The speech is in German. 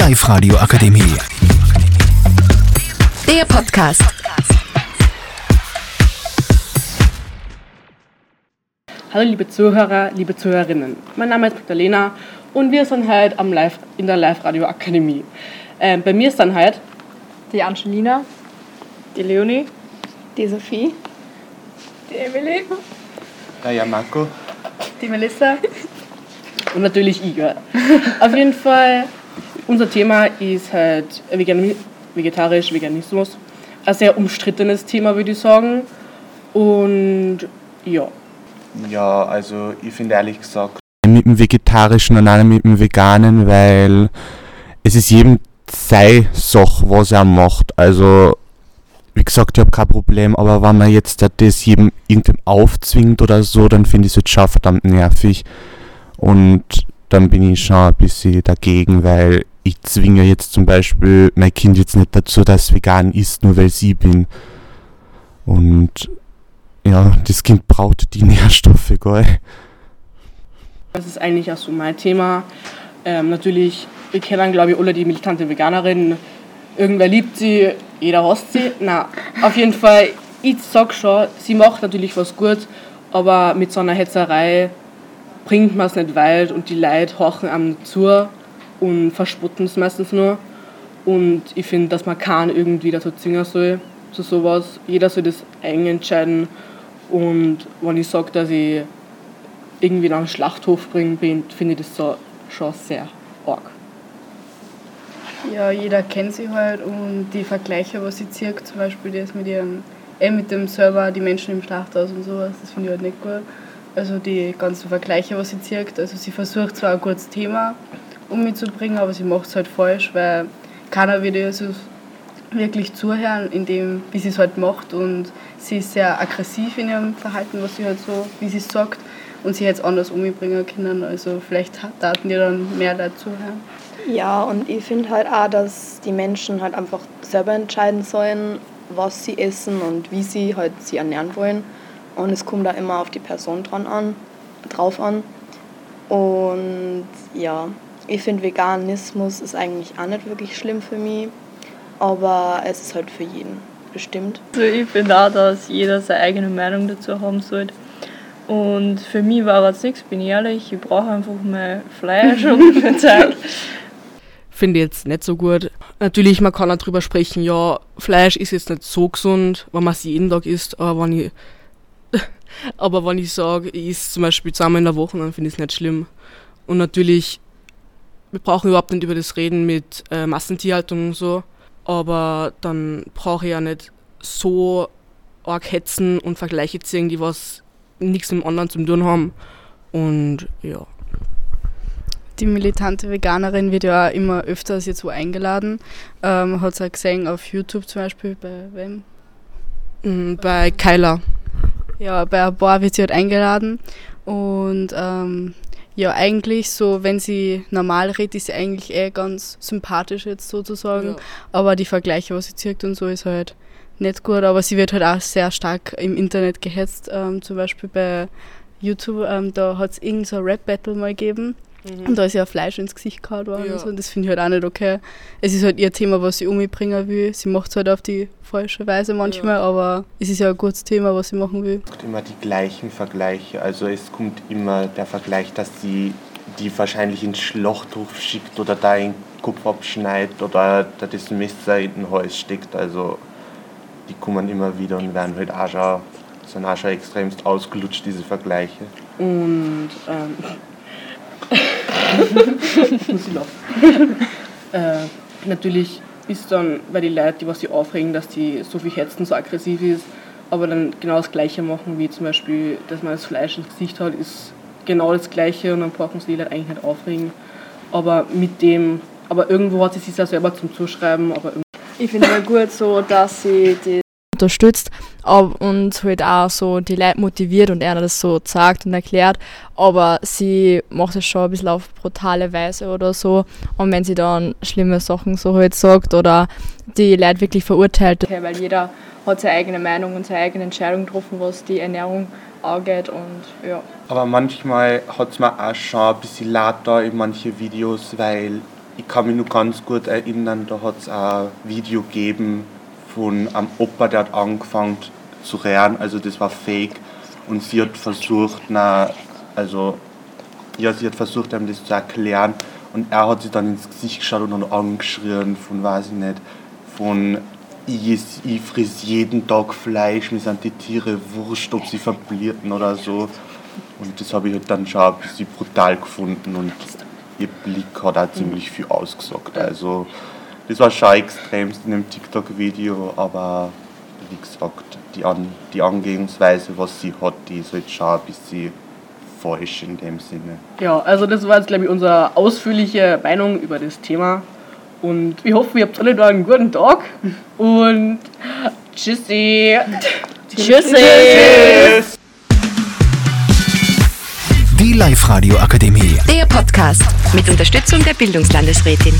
Live-Radio Akademie. Der Podcast. Hallo liebe Zuhörer, liebe Zuhörerinnen. Mein Name ist Magdalena und wir sind heute am Live, in der Live-Radio Akademie. Ähm, bei mir ist dann heute Die Angelina, die Leonie, Die Sophie. die Emily, Ja, ja, Marco. die Melissa. und natürlich Igor. Auf jeden Fall, unser Thema ist halt Vegan vegetarisch, Veganismus. Ein sehr umstrittenes Thema, würde ich sagen. Und ja, Ja, also ich finde ehrlich gesagt, mit dem Vegetarischen und auch mit dem Veganen, weil es ist jedem sei Sache, was er macht. Also, wie gesagt, ich habe kein Problem, aber wenn man jetzt das jedem irgendwem aufzwingt oder so, dann finde ich es jetzt schon verdammt nervig. Und dann bin ich schon ein bisschen dagegen, weil ich zwinge jetzt zum Beispiel mein Kind jetzt nicht dazu, dass es vegan ist, nur weil ich bin. Und ja, das Kind braucht die Nährstoffe, gell. das ist eigentlich auch so mein Thema. Ähm, natürlich, wir kennen, glaube ich, alle die militante Veganerin. Irgendwer liebt sie, jeder hasst sie. Na, auf jeden Fall, ich sag schon, sie macht natürlich was gut, aber mit so einer Hetzerei bringt man es nicht weit und die Leute horchen einem zu und verspotten es meistens nur. Und ich finde, dass man keinen irgendwie dazu zwingen soll, zu sowas. Jeder soll das eigen entscheiden. Und wenn ich sage, dass ich irgendwie in einen Schlachthof bringen bin, finde ich das so schon sehr arg. Ja, jeder kennt sie halt und die Vergleiche, was sie zieht, zum Beispiel das mit ihrem, äh, mit dem Server, die Menschen im Schlachthaus und sowas, das finde ich halt nicht gut. Also die ganzen Vergleiche, was sie zieht, also sie versucht zwar ein gutes Thema umzubringen, aber sie macht es halt falsch, weil keiner wird ihr so wirklich zuhören, in dem, wie sie es halt macht und sie ist sehr aggressiv in ihrem Verhalten, was sie halt so, wie sie es sagt und sie hätte es anders umbringen können, also vielleicht taten die dann mehr Leute zuhören. Ja, und ich finde halt auch, dass die Menschen halt einfach selber entscheiden sollen, was sie essen und wie sie halt sie ernähren wollen. Und es kommt da immer auf die Person dran an, drauf an. Und ja, ich finde Veganismus ist eigentlich auch nicht wirklich schlimm für mich, aber es ist halt für jeden bestimmt. Also ich finde auch, dass jeder seine eigene Meinung dazu haben sollte. Und für mich war es nichts, bin ich ehrlich. Ich brauche einfach mein Fleisch und mein Zeug. Finde ich jetzt nicht so gut. Natürlich, man kann auch drüber sprechen, ja, Fleisch ist jetzt nicht so gesund, wenn man es jeden Tag isst, aber wenn ich, aber wenn ich sage, ich esse zum Beispiel zweimal in der Woche, dann finde ich es nicht schlimm. Und natürlich, wir brauchen überhaupt nicht über das reden mit äh, Massentierhaltung und so, aber dann brauche ich ja nicht so arg hetzen und Vergleiche ziehen, die was nichts mit dem anderen zu tun haben. Und ja. Die militante Veganerin wird ja auch immer öfters jetzt wo eingeladen. Ähm, hat es auch gesehen auf YouTube zum Beispiel, bei wem? Mm, Bei Kyla. Ja, bei ein paar wird sie halt eingeladen. Und ähm, ja, eigentlich so, wenn sie normal redet, ist sie eigentlich eh ganz sympathisch jetzt sozusagen. Ja. Aber die Vergleiche, was sie zirkt und so, ist halt nicht gut. Aber sie wird halt auch sehr stark im Internet gehetzt. Ähm, zum Beispiel bei YouTube, ähm, da hat es irgendein so Rap-Battle mal gegeben. Und da ist ja Fleisch ins Gesicht gehauen worden Ja. und so. Und das finde ich halt auch nicht okay. Es ist halt ihr Thema, was sie umbringen will. Sie macht es halt auf die falsche Weise manchmal, aber es ist ja ein gutes Thema, was sie machen will. immer die gleichen Vergleiche. Also es kommt immer der Vergleich, dass sie die wahrscheinlich ins Schlachthof schickt oder da in den Kopf abschneidet oder da das Messer in den Hals steckt. Also die kommen immer wieder und werden halt auch schon, sind auch schon extremst ausgelutscht, diese Vergleiche. Und ähm, muss ich lachen. äh, natürlich ist dann bei den Leuten, die was sie aufregen, dass die so viel hetzen, so aggressiv ist, aber dann genau das Gleiche machen, wie zum Beispiel, dass man das Fleisch ins Gesicht hat, ist genau das Gleiche und dann brauchen sie die Leute eigentlich nicht aufregen. Aber mit dem, aber irgendwo hat sie sich ja selber zum Zuschreiben, aber Ich finde es gut so, dass sie die unterstützt ab- und halt auch so die Leute motiviert und er das so sagt und erklärt, aber sie macht es schon ein bisschen auf brutale Weise oder so und wenn sie dann schlimme Sachen so halt sagt oder die Leute wirklich verurteilt. Okay, weil jeder hat seine eigene Meinung und seine eigene Entscheidung getroffen, was die Ernährung angeht und ja. Aber manchmal hat es mir auch schon ein bisschen laut da in manche Videos, weil ich kann mich noch ganz gut erinnern, da hat es ein Video gegeben von einem Opa, der hat angefangen zu rennen, also das war fake. Und sie hat versucht, na, also, ja, sie hat versucht, ihm das zu erklären. Und er hat sich dann ins Gesicht geschaut und dann angeschrien von, weiß ich nicht, von, ich, ich friss jeden Tag Fleisch, mir sind die Tiere wurscht, ob sie verblierten oder so. Und das habe ich halt dann schon ein bisschen brutal gefunden und ihr Blick hat auch ziemlich viel ausgesagt. Also das war schon extremst in dem TikTok-Video, aber wie gesagt, die, An die Angehensweise, was sie hat, die ist halt schon ein bisschen falsch in dem Sinne. Ja, also das war jetzt, glaube ich, unsere ausführliche Meinung über das Thema. Und wir hoffen, ihr habt alle da einen guten Tag. Und tschüssi. Tschüssi! Die Live-Radio Akademie. Der Podcast mit Unterstützung der Bildungslandesrätin.